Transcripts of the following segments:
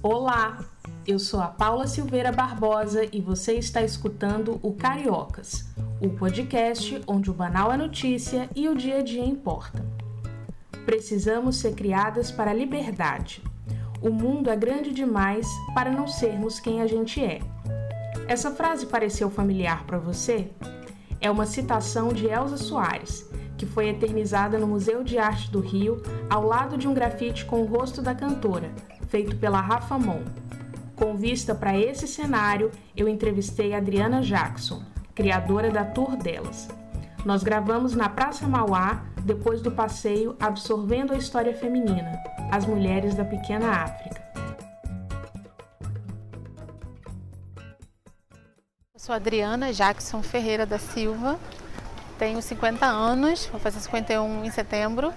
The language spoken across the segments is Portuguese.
Olá, eu sou a Paula Silveira Barbosa e você está escutando o Cariocas, o podcast onde o banal é notícia e o dia a dia importa. Precisamos ser criadas para a liberdade. O mundo é grande demais para não sermos quem a gente é. Essa frase pareceu familiar para você? É uma citação de Elza Soares, que foi eternizada no Museu de Arte do Rio, ao lado de um grafite com o rosto da cantora, feito pela Rafa Mon. Com vista para esse cenário, eu entrevistei Adriana Jackson, criadora da tour delas. Nós gravamos na Praça Mauá, depois do passeio Absorvendo a História Feminina, as mulheres da pequena África. Eu sou Adriana Jackson Ferreira da Silva, tenho 50 anos, vou fazer 51 em setembro.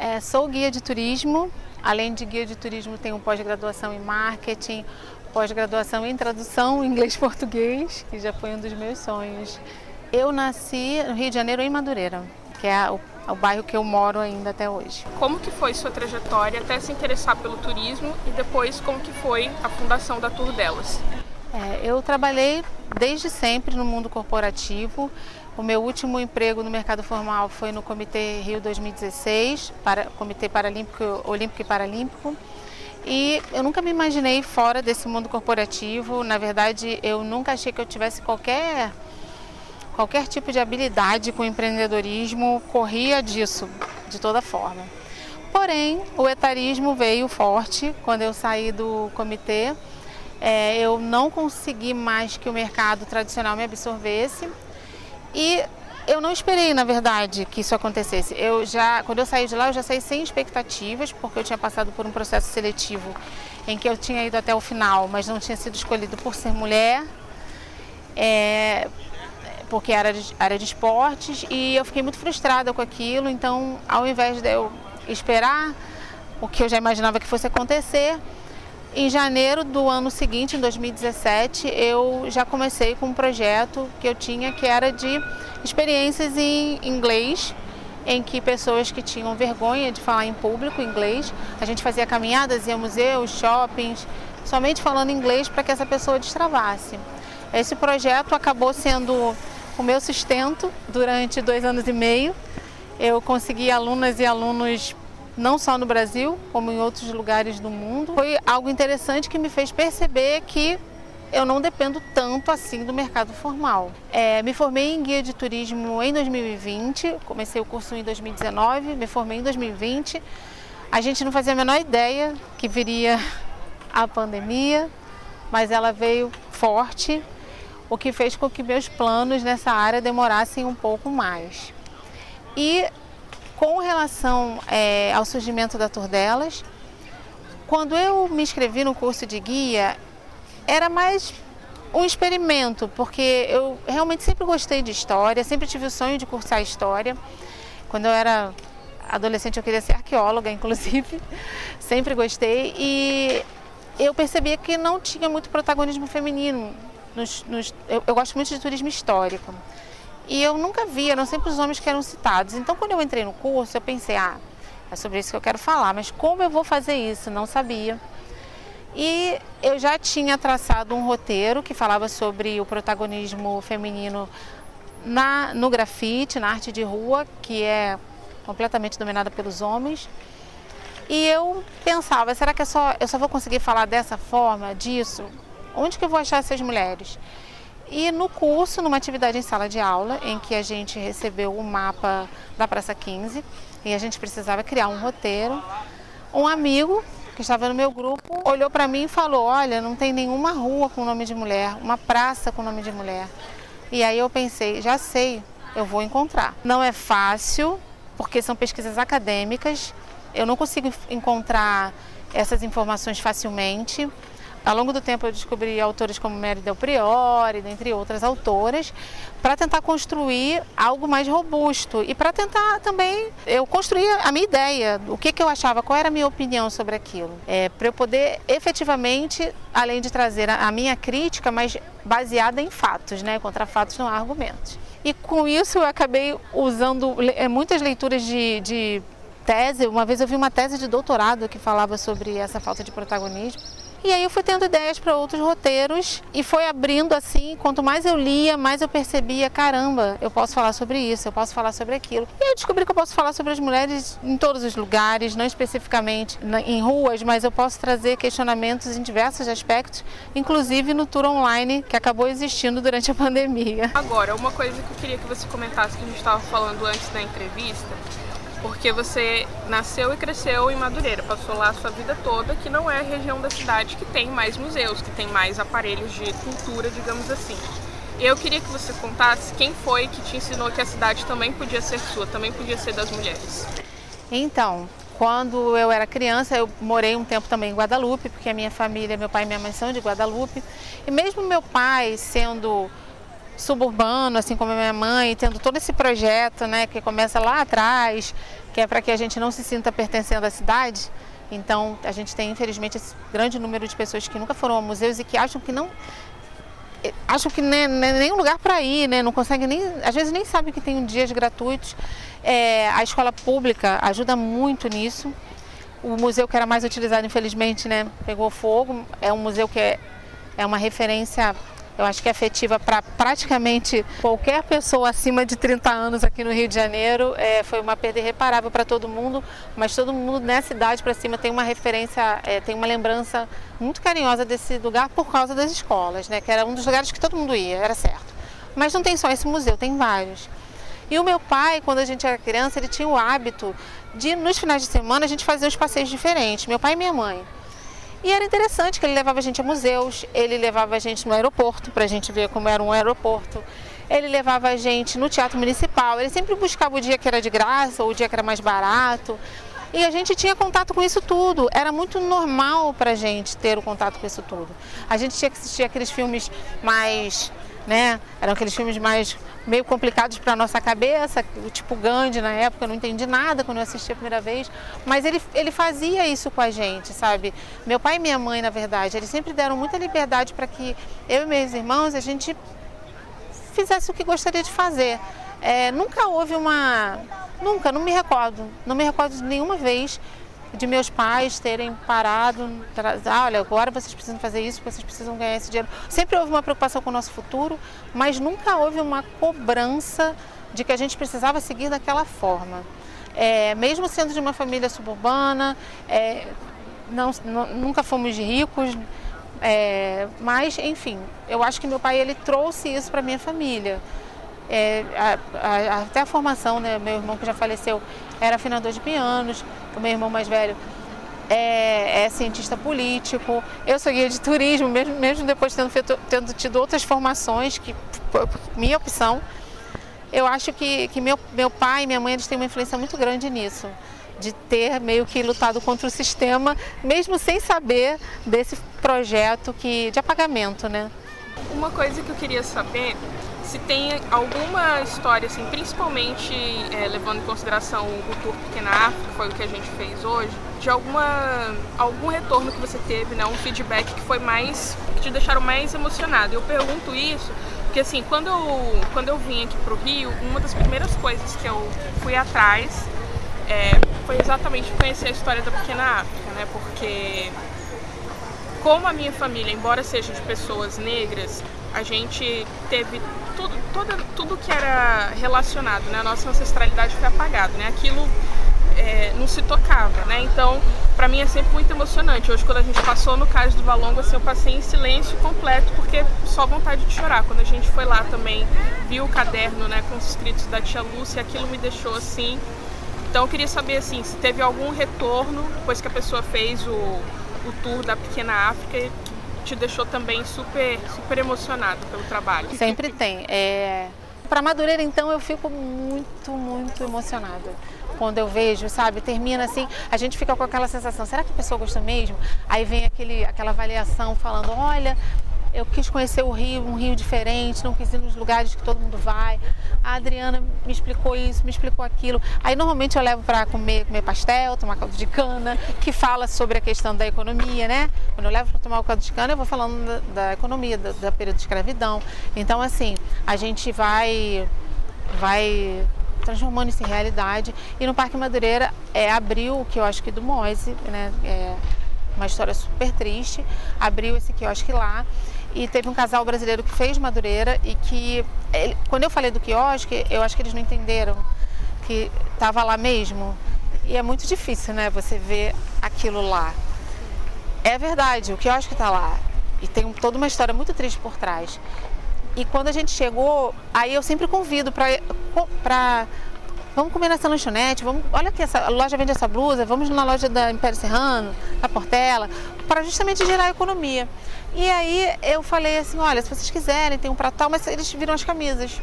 É, sou guia de turismo, além de guia de turismo, tenho pós-graduação em marketing, pós-graduação em tradução inglês-português, que já foi um dos meus sonhos. Eu nasci no Rio de Janeiro, em Madureira, que é o, o bairro que eu moro ainda até hoje. Como que foi sua trajetória até se interessar pelo turismo e depois como que foi a fundação da Tour Delas? É, eu trabalhei desde sempre no mundo corporativo. O meu último emprego no mercado formal foi no Comitê Rio 2016, para, Comitê Paralímpico, Olímpico e Paralímpico. E eu nunca me imaginei fora desse mundo corporativo. Na verdade, eu nunca achei que eu tivesse qualquer qualquer tipo de habilidade com empreendedorismo, corria disso de toda forma. Porém, o etarismo veio forte quando eu saí do comitê. É, eu não consegui mais que o mercado tradicional me absorvesse e eu não esperei, na verdade, que isso acontecesse. Eu já, quando eu saí de lá, eu já saí sem expectativas, porque eu tinha passado por um processo seletivo em que eu tinha ido até o final, mas não tinha sido escolhido por ser mulher, é, porque era de, área de esportes, e eu fiquei muito frustrada com aquilo. Então, ao invés de eu esperar o que eu já imaginava que fosse acontecer, em janeiro do ano seguinte, em 2017, eu já comecei com um projeto que eu tinha que era de experiências em inglês, em que pessoas que tinham vergonha de falar em público inglês, a gente fazia caminhadas, ia a museus, shoppings, somente falando inglês para que essa pessoa destravasse. Esse projeto acabou sendo o meu sustento durante dois anos e meio. Eu consegui alunas e alunos não só no Brasil, como em outros lugares do mundo. Foi algo interessante que me fez perceber que eu não dependo tanto assim do mercado formal. É, me formei em guia de turismo em 2020, comecei o curso em 2019, me formei em 2020. A gente não fazia a menor ideia que viria a pandemia, mas ela veio forte, o que fez com que meus planos nessa área demorassem um pouco mais. E com relação é, ao surgimento da Turdelas, quando eu me inscrevi no curso de guia, era mais um experimento, porque eu realmente sempre gostei de história, sempre tive o sonho de cursar história. Quando eu era adolescente eu queria ser arqueóloga, inclusive, sempre gostei e eu percebia que não tinha muito protagonismo feminino. Nos, nos, eu, eu gosto muito de turismo histórico. E eu nunca vi, eram sempre os homens que eram citados. Então, quando eu entrei no curso, eu pensei, ah, é sobre isso que eu quero falar, mas como eu vou fazer isso? Não sabia. E eu já tinha traçado um roteiro que falava sobre o protagonismo feminino na, no grafite, na arte de rua, que é completamente dominada pelos homens. E eu pensava, será que é só, eu só vou conseguir falar dessa forma, disso? Onde que eu vou achar essas mulheres? E no curso, numa atividade em sala de aula, em que a gente recebeu o mapa da Praça 15 e a gente precisava criar um roteiro, um amigo que estava no meu grupo olhou para mim e falou: Olha, não tem nenhuma rua com nome de mulher, uma praça com nome de mulher. E aí eu pensei: Já sei, eu vou encontrar. Não é fácil, porque são pesquisas acadêmicas, eu não consigo encontrar essas informações facilmente. Ao longo do tempo eu descobri autores como Mary Del Priori, dentre outras autoras, para tentar construir algo mais robusto e para tentar também eu construir a minha ideia, o que, que eu achava, qual era a minha opinião sobre aquilo. É, para eu poder efetivamente, além de trazer a, a minha crítica, mas baseada em fatos, né? contra fatos não há argumentos. E com isso eu acabei usando é, muitas leituras de, de tese. Uma vez eu vi uma tese de doutorado que falava sobre essa falta de protagonismo E aí eu fui tendo ideias para outros roteiros e foi abrindo assim, quanto mais eu lia, mais eu percebia, caramba, eu posso falar sobre isso, eu posso falar sobre aquilo. E eu descobri que eu posso falar sobre as mulheres em todos os lugares, não especificamente em ruas, mas eu posso trazer questionamentos em diversos aspectos, inclusive no tour online que acabou existindo durante a pandemia. Agora, uma coisa que eu queria que você comentasse que a gente estava falando antes da entrevista, porque você nasceu e cresceu em Madureira, passou lá a sua vida toda, que não é a região da cidade que tem mais museus, que tem mais aparelhos de cultura, digamos assim. Eu queria que você contasse quem foi que te ensinou que a cidade também podia ser sua, também podia ser das mulheres. Então, quando eu era criança, eu morei um tempo também em Guadalupe, porque a minha família, meu pai e minha mãe são de Guadalupe. E mesmo meu pai sendo suburbano, assim como a minha mãe, tendo todo esse projeto, né, que começa lá atrás, que é para que a gente não se sinta pertencendo à cidade. Então, a gente tem, infelizmente, esse grande número de pessoas que nunca foram a museus e que acham que não eh, acham que nem, nem lugar para ir, né? Não conseguem nem, às vezes nem sabem que tem dias gratuitos. É, a escola pública ajuda muito nisso. O museu que era mais utilizado, infelizmente, né, pegou fogo. É um museu que é, é uma referência eu acho que é afetiva para praticamente qualquer pessoa acima de 30 anos aqui no Rio de Janeiro. É, foi uma perda irreparável para todo mundo, mas todo mundo nessa idade para cima tem uma referência, é, tem uma lembrança muito carinhosa desse lugar por causa das escolas, né? que era um dos lugares que todo mundo ia, era certo. Mas não tem só esse museu, tem vários. E o meu pai, quando a gente era criança, ele tinha o hábito de, nos finais de semana, a gente fazer uns passeios diferentes, meu pai e minha mãe. E era interessante que ele levava a gente a museus, ele levava a gente no aeroporto para a gente ver como era um aeroporto. Ele levava a gente no teatro municipal, ele sempre buscava o dia que era de graça ou o dia que era mais barato. E a gente tinha contato com isso tudo. Era muito normal para a gente ter o contato com isso tudo. A gente tinha que assistir aqueles filmes mais, né? Eram aqueles filmes mais meio complicados para nossa cabeça, tipo Gandhi na época, eu não entendi nada quando eu assisti a primeira vez, mas ele, ele fazia isso com a gente, sabe? Meu pai e minha mãe, na verdade, eles sempre deram muita liberdade para que eu e meus irmãos a gente fizesse o que gostaria de fazer. É, nunca houve uma. Nunca, não me recordo. Não me recordo de nenhuma vez de meus pais terem parado, ah, olha, agora vocês precisam fazer isso, vocês precisam ganhar esse dinheiro. Sempre houve uma preocupação com o nosso futuro, mas nunca houve uma cobrança de que a gente precisava seguir daquela forma. É, mesmo sendo de uma família suburbana, é, não, nunca fomos ricos, é, mas enfim, eu acho que meu pai ele trouxe isso para minha família. É, a, a, até a formação, né? meu irmão que já faleceu era afinador de pianos, o meu irmão mais velho é, é, cientista político, eu sou guia de turismo, mesmo, mesmo depois tendo, feito, tendo tido outras formações, que minha opção, eu acho que, que meu, meu pai e minha mãe eles têm uma influência muito grande nisso, de ter meio que lutado contra o sistema, mesmo sem saber desse projeto que, de apagamento, né? Uma coisa que eu queria saber se tem alguma história, assim, principalmente é, levando em consideração o Tour Pequena África, foi o que a gente fez hoje, de alguma algum retorno que você teve, né, um feedback que foi mais que te deixaram mais emocionado. Eu pergunto isso porque assim, quando eu quando eu vim aqui pro Rio, uma das primeiras coisas que eu fui atrás é, foi exatamente conhecer a história da Pequena África, né? Porque como a minha família, embora seja de pessoas negras, a gente teve tudo, toda, tudo que era relacionado, né? A nossa ancestralidade foi apagado, né? Aquilo é, não se tocava, né? Então, para mim é sempre muito emocionante. Hoje, quando a gente passou no caso do Valongo, assim, eu passei em silêncio completo, porque só vontade de chorar. Quando a gente foi lá também, viu o caderno, né, com os escritos da tia Lúcia, aquilo me deixou assim. Então, eu queria saber, assim, se teve algum retorno depois que a pessoa fez o, o tour da Pequena África, te deixou também super, super emocionado pelo trabalho? Sempre tem. É... Para Madureira, então, eu fico muito, muito emocionada quando eu vejo, sabe? Termina assim, a gente fica com aquela sensação, será que a pessoa gostou mesmo? Aí vem aquele, aquela avaliação falando, olha, eu quis conhecer o Rio, um Rio diferente, não quis ir nos lugares que todo mundo vai. A Adriana me explicou isso, me explicou aquilo. Aí normalmente eu levo para comer, comer pastel, tomar caldo de cana, que fala sobre a questão da economia, né? Quando eu levo para tomar o caldo de cana, eu vou falando da, da economia, da, da período de escravidão. Então, assim, a gente vai, vai transformando isso em realidade. E no Parque Madureira é abril, que eu acho que do Moise, né? É, uma história super triste. Abriu esse quiosque lá e teve um casal brasileiro que fez Madureira e que, ele, quando eu falei do quiosque, eu acho que eles não entenderam que estava lá mesmo. E é muito difícil, né, você ver aquilo lá. É verdade, o quiosque está lá. E tem toda uma história muito triste por trás. E quando a gente chegou, aí eu sempre convido para vamos comer nessa lanchonete, vamos, olha que essa loja vende essa blusa, vamos na loja da Império Serrano, da Portela, para justamente gerar economia. E aí eu falei assim, olha, se vocês quiserem, tem um prato tal, mas eles viram as camisas.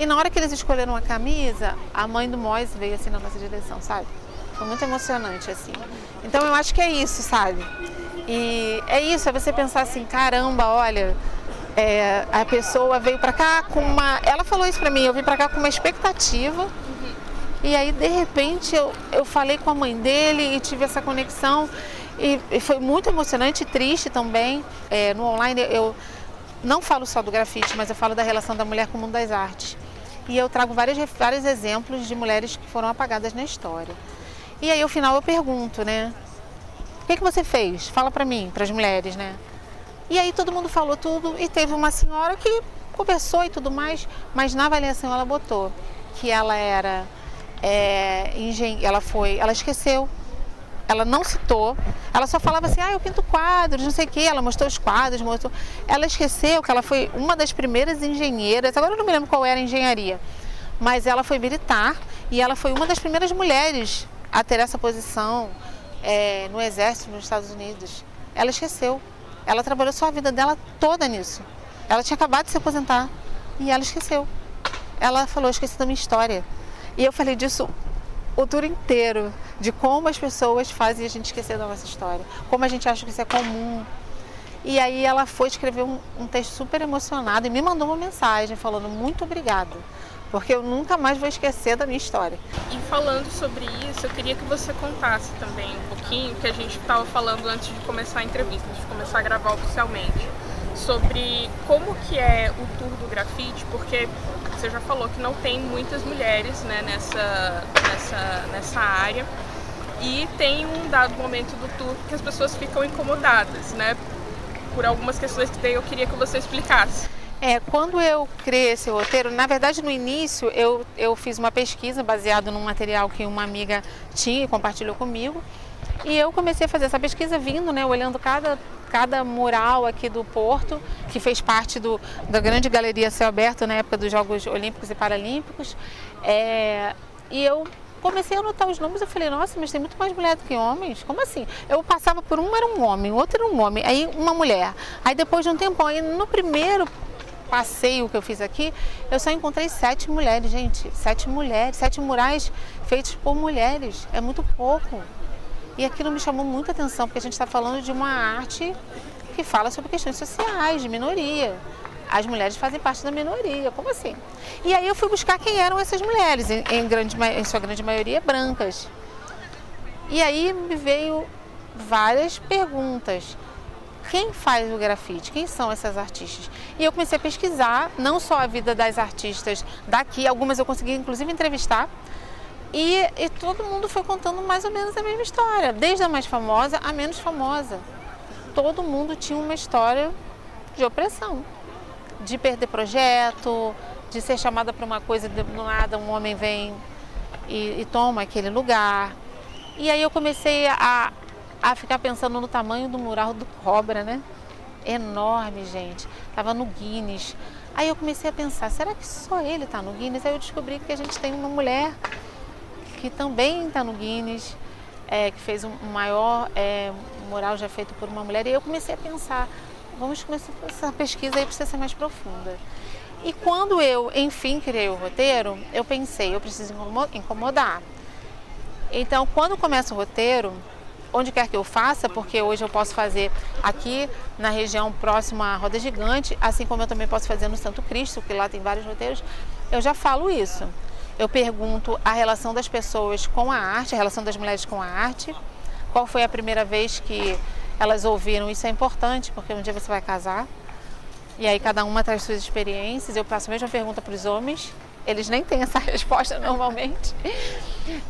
E na hora que eles escolheram a camisa, a mãe do Mois veio assim na nossa direção, sabe? Foi muito emocionante assim. Então eu acho que é isso, sabe? E é isso, é você pensar assim, caramba, olha, é, a pessoa veio para cá com uma. Ela falou isso para mim, eu vim para cá com uma expectativa e aí, de repente, eu, eu falei com a mãe dele e tive essa conexão. E, e foi muito emocionante e triste também. É, no online, eu não falo só do grafite, mas eu falo da relação da mulher com o mundo das artes. E eu trago vários, vários exemplos de mulheres que foram apagadas na história. E aí, ao final, eu pergunto, né? O que, que você fez? Fala para mim, para as mulheres, né? E aí todo mundo falou tudo e teve uma senhora que conversou e tudo mais, mas na avaliação ela botou que ela era é, ela foi, ela esqueceu, ela não citou, ela só falava assim, ah, eu pinto quadros, não sei o quê, ela mostrou os quadros, mostrou. Ela esqueceu que ela foi uma das primeiras engenheiras, agora eu não me lembro qual era a engenharia, mas ela foi militar e ela foi uma das primeiras mulheres a ter essa posição é, no exército nos Estados Unidos. Ela esqueceu. Ela trabalhou só a vida dela toda nisso. Ela tinha acabado de se aposentar e ela esqueceu. Ela falou, esqueci da minha história. E eu falei disso o tour inteiro, de como as pessoas fazem a gente esquecer da nossa história, como a gente acha que isso é comum. E aí ela foi escrever um, um texto super emocionado e me mandou uma mensagem falando muito obrigada, porque eu nunca mais vou esquecer da minha história. E falando sobre isso, eu queria que você contasse também um pouquinho que a gente estava falando antes de começar a entrevista, de começar a gravar oficialmente, sobre como que é o tour do grafite, porque você já falou que não tem muitas mulheres né, nessa, nessa, nessa área. E tem um dado momento do tour que as pessoas ficam incomodadas, né? Por algumas questões que daí eu queria que você explicasse. É, quando eu criei esse roteiro, na verdade no início eu, eu fiz uma pesquisa baseada num material que uma amiga tinha e compartilhou comigo. E eu comecei a fazer essa pesquisa vindo, né, olhando cada cada mural aqui do Porto, que fez parte do, da grande galeria céu aberto na época dos Jogos Olímpicos e Paralímpicos. É, e eu comecei a anotar os nomes, eu falei, nossa, mas tem muito mais mulher do que homens? Como assim? Eu passava por um era um homem, outro era um homem, aí uma mulher. Aí depois de um tempo, aí no primeiro passeio que eu fiz aqui, eu só encontrei sete mulheres, gente. Sete mulheres, sete murais feitos por mulheres. É muito pouco. E aquilo me chamou muita atenção, porque a gente está falando de uma arte que fala sobre questões sociais, de minoria. As mulheres fazem parte da minoria, como assim? E aí eu fui buscar quem eram essas mulheres, em, em, grande, em sua grande maioria brancas. E aí me veio várias perguntas. Quem faz o grafite? Quem são essas artistas? E eu comecei a pesquisar não só a vida das artistas daqui, algumas eu consegui inclusive entrevistar, e, e todo mundo foi contando mais ou menos a mesma história, desde a mais famosa à menos famosa. Todo mundo tinha uma história de opressão, de perder projeto, de ser chamada para uma coisa e do nada um homem vem e, e, toma aquele lugar. E aí eu comecei a, a ficar pensando no tamanho do mural do Cobra, né? Enorme, gente. Tava no Guinness. Aí eu comecei a pensar, será que só ele está no Guinness? Aí eu descobri que a gente tem uma mulher que também está no Guinness, é, que fez um maior é, mural já feito por uma mulher. E eu comecei a pensar, vamos começar essa pesquisa aí precisa ser mais profunda. E quando eu, enfim, criei o roteiro, eu pensei, eu preciso incomodar. Então, quando começa o roteiro, onde quer que eu faça, porque hoje eu posso fazer aqui na região próxima à Roda Gigante, assim como eu também posso fazer no Santo Cristo, que lá tem vários roteiros, eu já falo isso eu pergunto a relação das pessoas com a arte, a relação das mulheres com a arte. Qual foi a primeira vez que elas ouviram? Isso é importante, porque um dia você vai casar. E aí cada uma traz suas experiências. Eu faço a mesma pergunta para os homens. Eles nem têm essa resposta normalmente.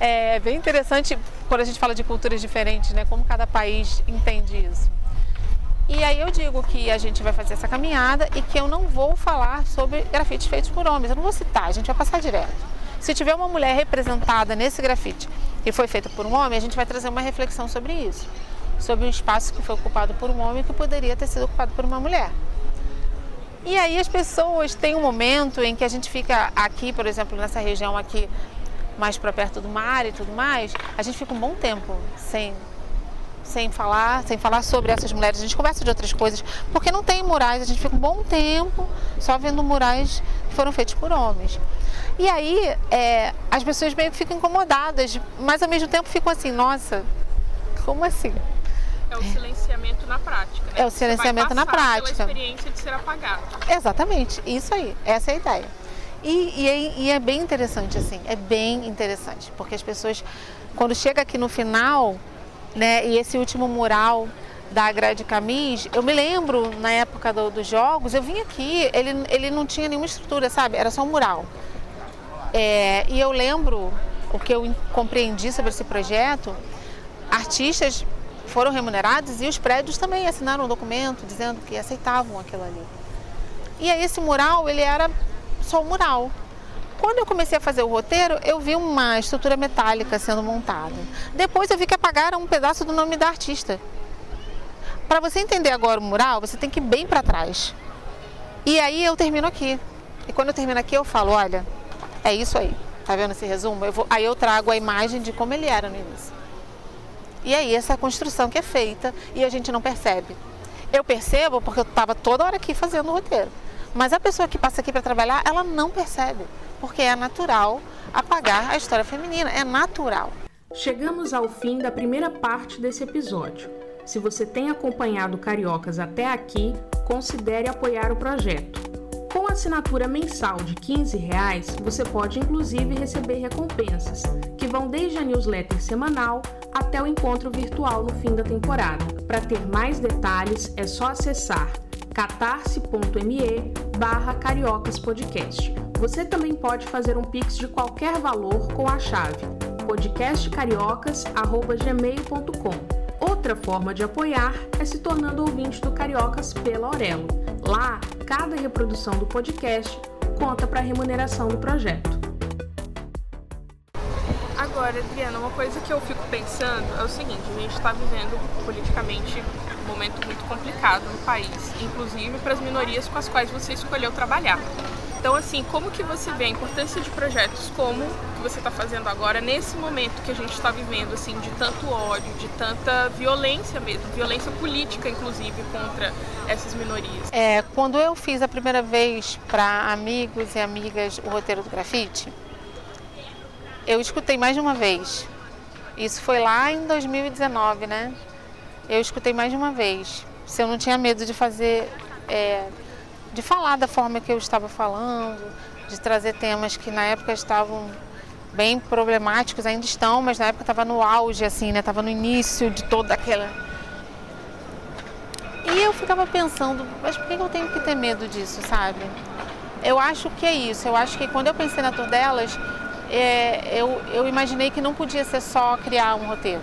É bem interessante quando a gente fala de culturas diferentes, né? Como cada país entende isso. E aí eu digo que a gente vai fazer essa caminhada e que eu não vou falar sobre grafites feitos por homens. Eu não vou citar, a gente vai passar direto. Se tiver uma mulher representada nesse grafite e foi feito por um homem, a gente vai trazer uma reflexão sobre isso. Sobre um espaço que foi ocupado por um homem que poderia ter sido ocupado por uma mulher. E aí as pessoas têm um momento em que a gente fica aqui, por exemplo, nessa região aqui mais para perto do mar e tudo mais, a gente fica um bom tempo sem sem falar, sem falar sobre essas mulheres. A gente conversa de outras coisas, porque não tem murais, a gente fica um bom tempo só vendo murais que foram feitos por homens. E aí é, as pessoas meio que ficam incomodadas, mas ao mesmo tempo ficam assim, nossa, como assim? É o silenciamento na prática. Né? É o silenciamento na prática. Pela experiência de ser apagado. Exatamente, isso aí, essa é a ideia. E, e, é, e, é, bem interessante, assim, é bem interessante, porque as pessoas, quando chega aqui no final, né? E esse último mural da grade Camis, eu me lembro na época do, dos jogos, eu vim aqui, ele, ele não tinha nenhuma estrutura, sabe? Era só um mural. É, e eu lembro o que eu compreendi sobre esse projeto, artistas foram remunerados e os prédios também assinaram um documento dizendo que aceitavam aquilo ali. E aí esse mural, ele era só um mural. Quando eu comecei a fazer o roteiro, eu vi uma estrutura metálica sendo montada. Depois eu vi que apagaram um pedaço do nome da artista. Para você entender agora o mural, você tem que ir bem para trás. E aí eu termino aqui. E quando eu termino aqui, eu falo: olha, é isso aí. Tá vendo esse resumo? Eu vou... aí eu trago a imagem de como ele era no início. E aí essa construção que é feita e a gente não percebe. Eu percebo porque eu estava toda hora aqui fazendo o roteiro. Mas a pessoa que passa aqui para trabalhar, ela não percebe porque é natural apagar a história feminina, é natural. Chegamos ao fim da primeira parte desse episódio. Se você tem acompanhado Cariocas até aqui, considere apoiar o projeto. Com assinatura mensal de 15 reais, você pode inclusive receber recompensas, que vão desde a newsletter semanal até o encontro virtual no fim da temporada. Para ter mais detalhes, é só acessar catarse.me barra cariocaspodcast. Você também pode fazer um pix de qualquer valor com a chave podcastcariocas.gmail.com. Outra forma de apoiar é se tornando ouvinte do Cariocas pela Aurelo. Lá, cada reprodução do podcast conta para a remuneração do projeto. Agora, Adriana, uma coisa que eu fico pensando é o seguinte: a gente está vivendo politicamente um momento muito complicado no país, inclusive para as minorias com as quais você escolheu trabalhar. Então, assim, como que você vê a importância de projetos como o que você está fazendo agora, nesse momento que a gente está vivendo, assim, de tanto ódio, de tanta violência mesmo, violência política, inclusive, contra essas minorias? É, quando eu fiz a primeira vez para amigos e amigas o roteiro do grafite, eu escutei mais de uma vez. Isso foi lá em 2019, né? Eu escutei mais de uma vez. Se eu não tinha medo de fazer. É, de falar da forma que eu estava falando, de trazer temas que na época estavam bem problemáticos, ainda estão, mas na época estava no auge, assim, né? Estava no início de toda aquela. E eu ficava pensando, mas por que eu tenho que ter medo disso, sabe? Eu acho que é isso. Eu acho que quando eu pensei na Tour delas, é, eu, eu imaginei que não podia ser só criar um roteiro.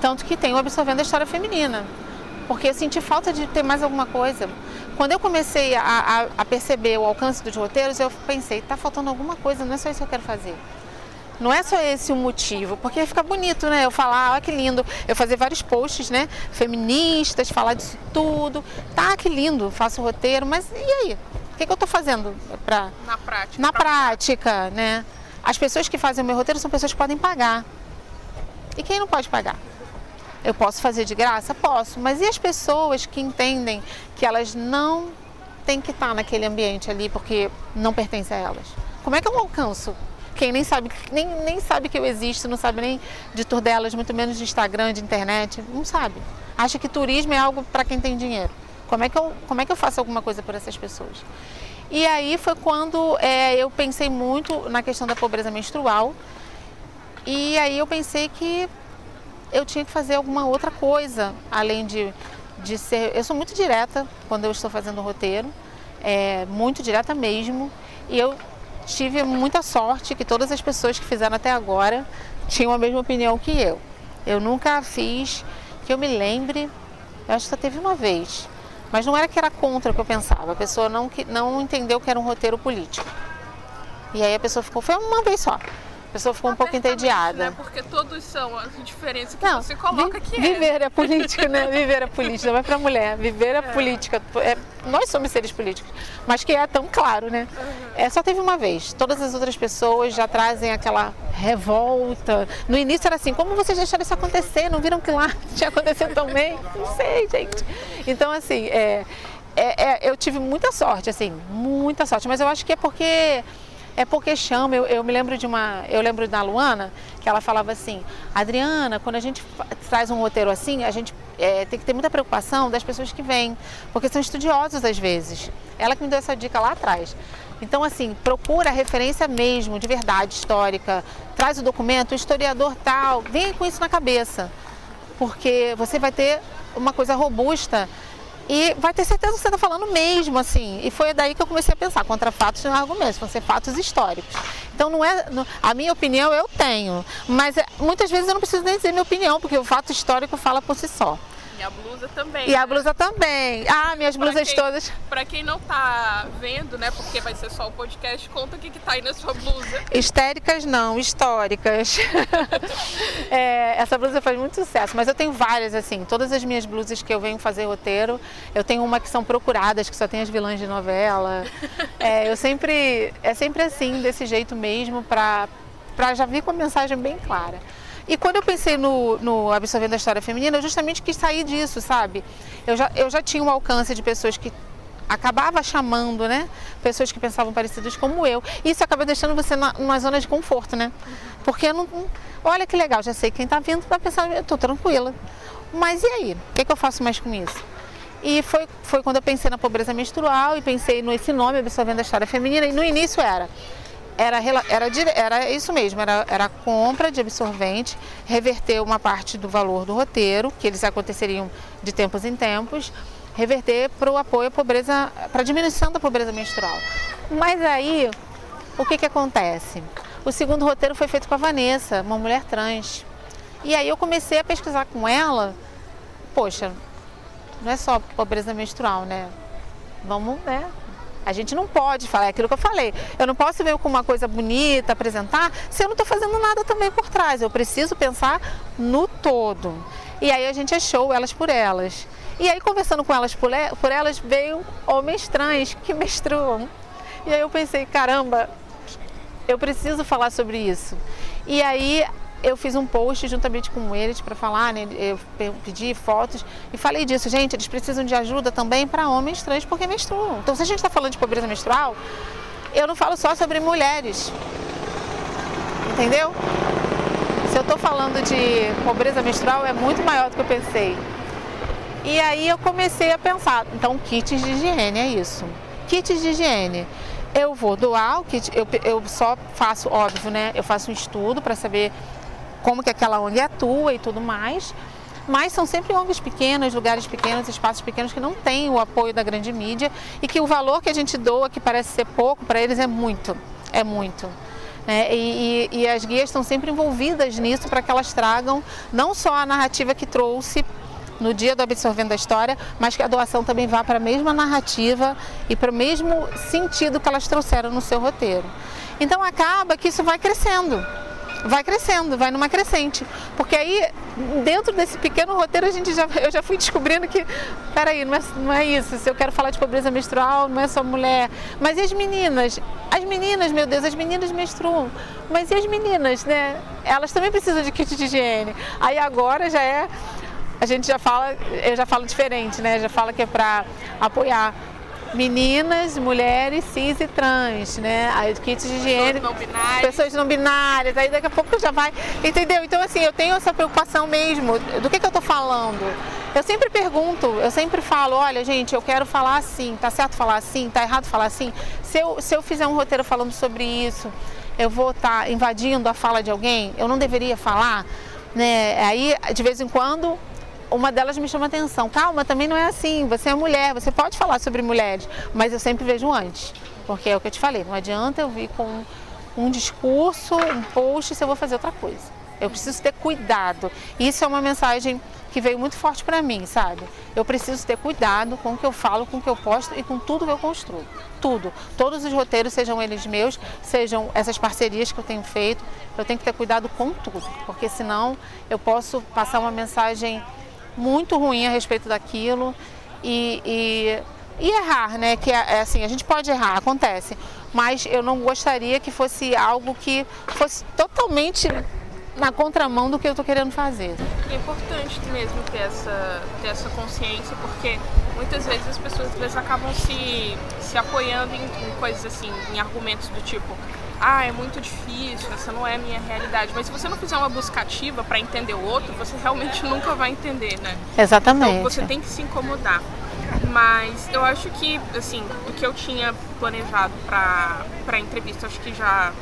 Tanto que tem o Absorvendo a História Feminina. Porque eu senti falta de ter mais alguma coisa. Quando eu comecei a, a, a perceber o alcance dos roteiros, eu pensei, está faltando alguma coisa, não é só isso que eu quero fazer. Não é só esse o motivo, porque fica bonito, né? Eu falar, olha que lindo, eu fazer vários posts, né? Feministas, falar disso tudo. Tá, que lindo, faço roteiro, mas e aí? O que, que eu estou fazendo para na prática? Na prática, né? As pessoas que fazem o meu roteiro são pessoas que podem pagar. E quem não pode pagar? Eu posso fazer de graça? Posso, mas e as pessoas que entendem que elas não têm que estar naquele ambiente ali porque não pertence a elas? Como é que eu alcanço? Quem nem sabe, nem, nem sabe que eu existo, não sabe nem de tour delas, muito menos de Instagram, de internet, não sabe. Acha que turismo é algo para quem tem dinheiro. Como é, que eu, como é que eu faço alguma coisa por essas pessoas? E aí foi quando é, eu pensei muito na questão da pobreza menstrual. E aí eu pensei que eu tinha que fazer alguma outra coisa, além de, de ser. Eu sou muito direta quando eu estou fazendo o roteiro, é, muito direta mesmo, e eu tive muita sorte que todas as pessoas que fizeram até agora tinham a mesma opinião que eu. Eu nunca fiz, que eu me lembre, eu acho que só teve uma vez. Mas não era que era contra o que eu pensava, a pessoa não, não entendeu que era um roteiro político. E aí a pessoa ficou, foi uma vez só pessoa ficou um pouco entediada. Né? Porque todos são as diferenças que não, você coloca vi, que é. Viver é política, né? Viver é política, não é pra mulher. Viver é, é. política. É, nós somos seres políticos. Mas que é tão claro, né? Uhum. É, só teve uma vez. Todas as outras pessoas já trazem aquela revolta. No início era assim, como vocês deixaram isso acontecer? Não viram que lá tinha acontecido também? Não sei, gente. Então, assim, é, é, é, eu tive muita sorte, assim, muita sorte. Mas eu acho que é porque é porque chama, eu, eu, me lembro de uma, eu lembro da Luana, que ela falava assim, Adriana, quando a gente traz um roteiro assim, a gente é, tem que ter muita preocupação das pessoas que vêm, porque são estudiosos às vezes. Ela que me deu essa dica lá atrás. Então, assim, procura a referência mesmo, de verdade, histórica. Traz o documento, o historiador tal, vem com isso na cabeça. Porque você vai ter uma coisa robusta e vai ter certeza que você está falando mesmo, assim. E foi daí que eu comecei a pensar, contra fatos e argumentos, vão ser fatos históricos. Então não é. A minha opinião eu tenho, mas é, muitas vezes eu não preciso nem dizer minha opinião, porque o fato histórico fala por si só. E a blusa também. E né? a blusa também. Ah, minhas blusas quem, todas. Pra quem não tá vendo, né? Porque vai ser só o podcast, conta o que, que tá aí na sua blusa. Histéricas não, históricas. é, essa blusa faz muito sucesso, mas eu tenho várias, assim. Todas as minhas blusas que eu venho fazer roteiro, eu tenho uma que são procuradas, que só tem as vilãs de novela. É, eu sempre. É sempre assim, desse jeito mesmo, pra, pra já vir com a mensagem bem clara. E quando eu pensei no, no Absorvendo a História Feminina, eu justamente quis sair disso, sabe? Eu já, eu já tinha um alcance de pessoas que acabava chamando, né? Pessoas que pensavam parecidas como eu. Isso acaba deixando você na, numa zona de conforto, né? Porque não, olha que legal, já sei quem está vindo vai pensar, eu estou tranquila. Mas e aí? O que, é que eu faço mais com isso? E foi, foi quando eu pensei na pobreza menstrual e pensei nesse nome, Absorvendo a História Feminina. E no início era era, era, era isso mesmo, era, era compra de absorvente, reverter uma parte do valor do roteiro, que eles aconteceriam de tempos em tempos, reverter para o apoio à pobreza, para a diminuição da pobreza menstrual. Mas aí, o que, que acontece? O segundo roteiro foi feito com a Vanessa, uma mulher trans. E aí eu comecei a pesquisar com ela, poxa, não é só pobreza menstrual, né? Vamos, né? A gente não pode falar é aquilo que eu falei. Eu não posso ver com uma coisa bonita, apresentar, se eu não estou fazendo nada também por trás. Eu preciso pensar no todo. E aí a gente achou elas por elas. E aí, conversando com elas por, por elas, veio homens trans que menstruam. E aí eu pensei, caramba, eu preciso falar sobre isso. E aí eu fiz um post juntamente com eles para falar, né? Eu pedi fotos e falei disso. Gente, eles precisam de ajuda também para homens trans porque menstruam. Então, se a gente está falando de pobreza menstrual, eu não falo só sobre mulheres. Entendeu? Se eu estou falando de pobreza menstrual, é muito maior do que eu pensei. E aí eu comecei a pensar, então kits de higiene é isso. Kits de higiene. Eu vou doar o kit, eu, eu só faço, óbvio, né? Eu faço um estudo para saber como que aquela ONG atua e tudo mais. Mas são sempre ONGs pequenas, lugares pequenos, espaços pequenos que não têm o apoio da grande mídia e que o valor que a gente doa, que parece ser pouco, para eles é muito, é muito. É, e, e, as guias estão sempre envolvidas nisso para que elas tragam não só a narrativa que trouxe no dia do Absorvendo a História, mas que a doação também vá para a mesma narrativa e para o mesmo sentido que elas trouxeram no seu roteiro. Então acaba que isso vai crescendo vai crescendo, vai numa crescente. Porque aí, dentro desse pequeno roteiro, a gente já, eu já fui descobrindo que, peraí, não é, não é isso. Se eu quero falar de pobreza menstrual, não é só mulher. Mas e as meninas? As meninas, meu Deus, as meninas menstruam. Mas e as meninas, né? Elas também precisam de kit de higiene. Aí agora já é. A gente já fala, eu já falo diferente, né? Já fala que é para apoiar meninas, mulheres, cis e trans, né? Aí kits de higiene, pessoas não binárias. pessoas não binárias, aí daqui a pouco já vai, entendeu? Então assim, eu tenho essa preocupação mesmo. Do que que eu tô falando? Eu sempre pergunto, eu sempre falo, olha, gente, eu quero falar assim, tá certo falar assim, tá errado falar assim? Se eu, se eu fizer um roteiro falando sobre isso, eu vou estar tá invadindo a fala de alguém? Eu não deveria falar? Né? Aí, de vez em quando, uma delas me chama atenção. Calma, também não é assim. Você é mulher, você pode falar sobre mulheres, mas eu sempre vejo antes. Porque é o que eu te falei, não adianta eu vir com um discurso, um post se eu vou fazer outra coisa. Eu preciso ter cuidado. Isso é uma mensagem que veio muito forte para mim, sabe? Eu preciso ter cuidado com o que eu falo, com o que eu posto e com tudo que eu construo. Tudo. Todos os roteiros, sejam eles meus, sejam essas parcerias que eu tenho feito, eu tenho que ter cuidado com tudo, porque senão eu posso passar uma mensagem muito ruim a respeito daquilo e, e, e errar, né? Que é, é assim, a gente pode errar, acontece, mas eu não gostaria que fosse algo que fosse totalmente na contramão do que eu estou querendo fazer. É importante mesmo ter essa, ter essa consciência, porque muitas vezes as pessoas vezes acabam se, se apoiando em, em coisas assim, em argumentos do tipo, ah, é muito difícil, essa não é a minha realidade. Mas se você não fizer uma busca ativa para entender o outro, você realmente nunca vai entender, né? Exatamente. Então você tem que se incomodar. Mas eu acho que, assim, o que eu tinha planejado para a entrevista, acho que já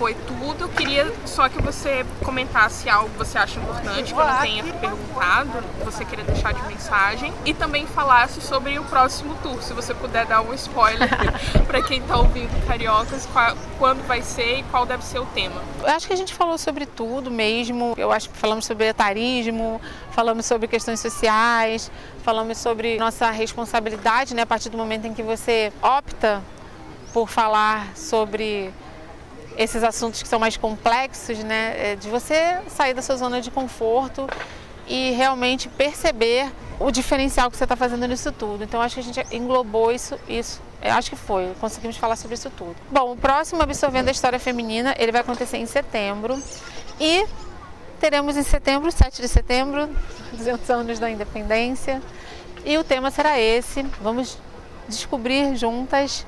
foi tudo. Eu queria só que você comentasse algo que você acha importante, que eu não tenha perguntado, que você queria deixar de mensagem. E também falasse sobre o próximo tour, se você puder dar um spoiler para quem está ouvindo Cariocas, qual, quando vai ser e qual deve ser o tema. Eu acho que a gente falou sobre tudo mesmo. Eu acho que falamos sobre etarismo, falamos sobre questões sociais, falamos sobre nossa responsabilidade, né, a partir do momento em que você opta por falar sobre esses assuntos que são mais complexos, né, é de você sair da sua zona de conforto e realmente perceber o diferencial que você está fazendo nisso tudo. Então acho que a gente englobou isso, isso. Eu acho que foi, conseguimos falar sobre isso tudo. Bom, o próximo Absorvendo a História Feminina, ele vai acontecer em setembro e teremos em setembro, 7 de setembro, 200 anos da independência. E o tema será esse, vamos descobrir juntas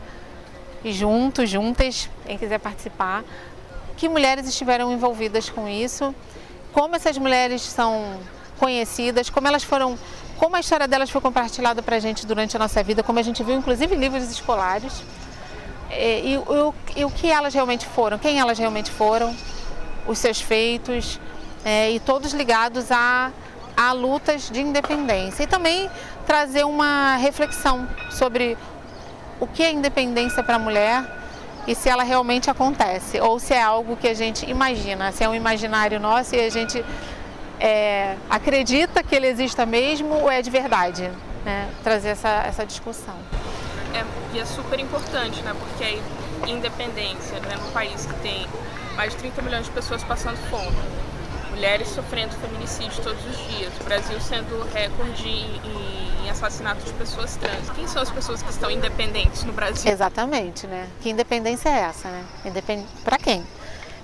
e juntos, juntas, quem quiser participar, que mulheres estiveram envolvidas com isso, como essas mulheres são conhecidas, como elas foram, como a história delas foi compartilhada para a gente durante a nossa vida, como a gente viu inclusive livros escolares, e, e, e, o que elas realmente foram, quem elas realmente foram, os seus feitos, é, e todos ligados a, a lutas de independência. E também trazer uma reflexão sobre o que é independência para a mulher e se ela realmente acontece, ou se é algo que a gente imagina, se é um imaginário nosso e a gente é, acredita que ele exista mesmo ou é de verdade, né? trazer essa, essa discussão. É, e é super importante, né? porque a independência né, num país que tem mais de 30 milhões de pessoas passando fome, mulheres sofrendo feminicídio todos os dias, o Brasil sendo recorde em, assassinato de pessoas trans. Quem são as pessoas que estão independentes no Brasil? Exatamente, né? Que independência é essa, né? Independ... Para quem?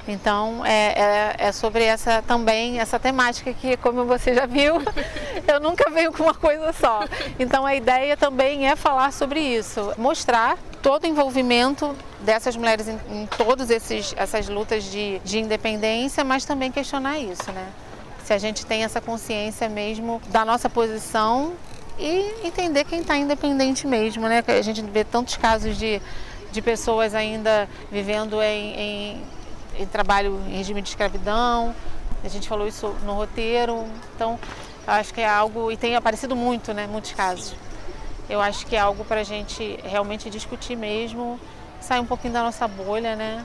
Então é, é, é, sobre essa também essa temática que, como você já viu, eu nunca venho com uma coisa só. Então a ideia também é falar sobre isso, mostrar todo o envolvimento dessas mulheres em, em todas essas lutas de, de independência, mas também questionar isso, né? Se a gente tem essa consciência mesmo da nossa posição e entender quem está independente mesmo, né? A gente vê tantos casos de, de pessoas ainda vivendo em, em em trabalho em regime de escravidão. A gente falou isso no roteiro. Então, acho que é algo, e tem aparecido muito, né, muitos casos. Eu acho que é algo para a gente realmente discutir mesmo, sair um pouquinho da nossa bolha, né?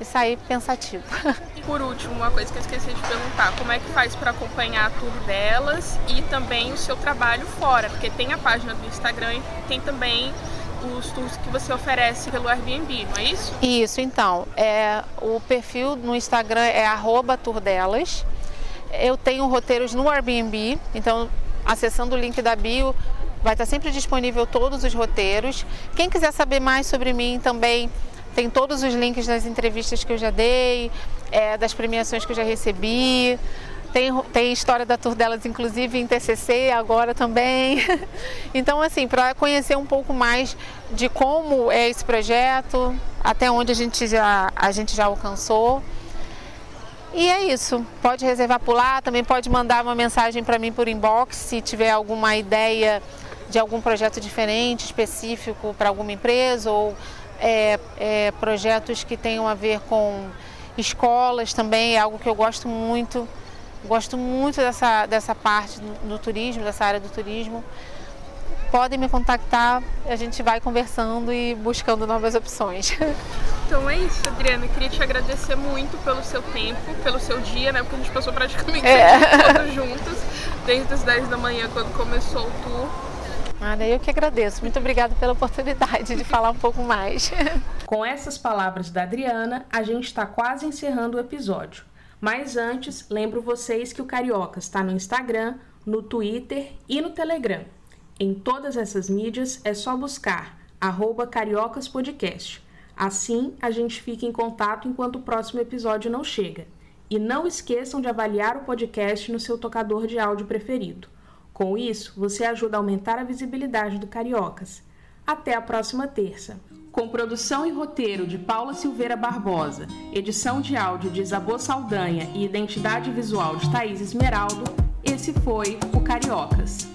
E sair pensativo. E por último, uma coisa que eu esqueci de perguntar: como é que faz para acompanhar tudo delas e também o seu trabalho fora? Porque tem a página do Instagram e tem também os tours que você oferece pelo Airbnb, não é isso? Isso, então. É, o perfil no Instagram é tourdelas. Eu tenho roteiros no Airbnb, então acessando o link da bio vai estar sempre disponível todos os roteiros. Quem quiser saber mais sobre mim também tem todos os links das entrevistas que eu já dei, é, das premiações que eu já recebi. Tem, tem história da tour delas, inclusive, em TCC agora também. Então, assim, para conhecer um pouco mais de como é esse projeto, até onde a gente já, a gente já alcançou. E é isso. Pode reservar por lá, também pode mandar uma mensagem para mim por inbox se tiver alguma ideia de algum projeto diferente, específico para alguma empresa ou é, é, projetos que tenham a ver com escolas também, é algo que eu gosto muito. Gosto muito dessa, dessa parte do, do turismo, dessa área do turismo. podem me contactar, a gente vai conversando e buscando novas opções. Então é isso, Adriana. Eu queria te agradecer muito pelo seu tempo, pelo seu dia, né? Porque a gente passou praticamente é. todos juntos, desde as 10 da manhã, quando começou o tour. Ana, eu que agradeço. Muito obrigada pela oportunidade de falar um pouco mais. Com essas palavras da Adriana, a gente está quase encerrando o episódio. Mas antes, lembro vocês que o Carioca está no Instagram, no Twitter e no Telegram. Em todas essas mídias é só buscar @cariocaspodcast. Assim, a gente fica em contato enquanto o próximo episódio não chega. E não esqueçam de avaliar o podcast no seu tocador de áudio preferido. Com isso, você ajuda a aumentar a visibilidade do Cariocas. Até a próxima terça. Com produção e roteiro de Paula Silveira Barbosa, edição de áudio de Isabô Saldanha e identidade visual de Thaís Esmeraldo, esse foi o Cariocas.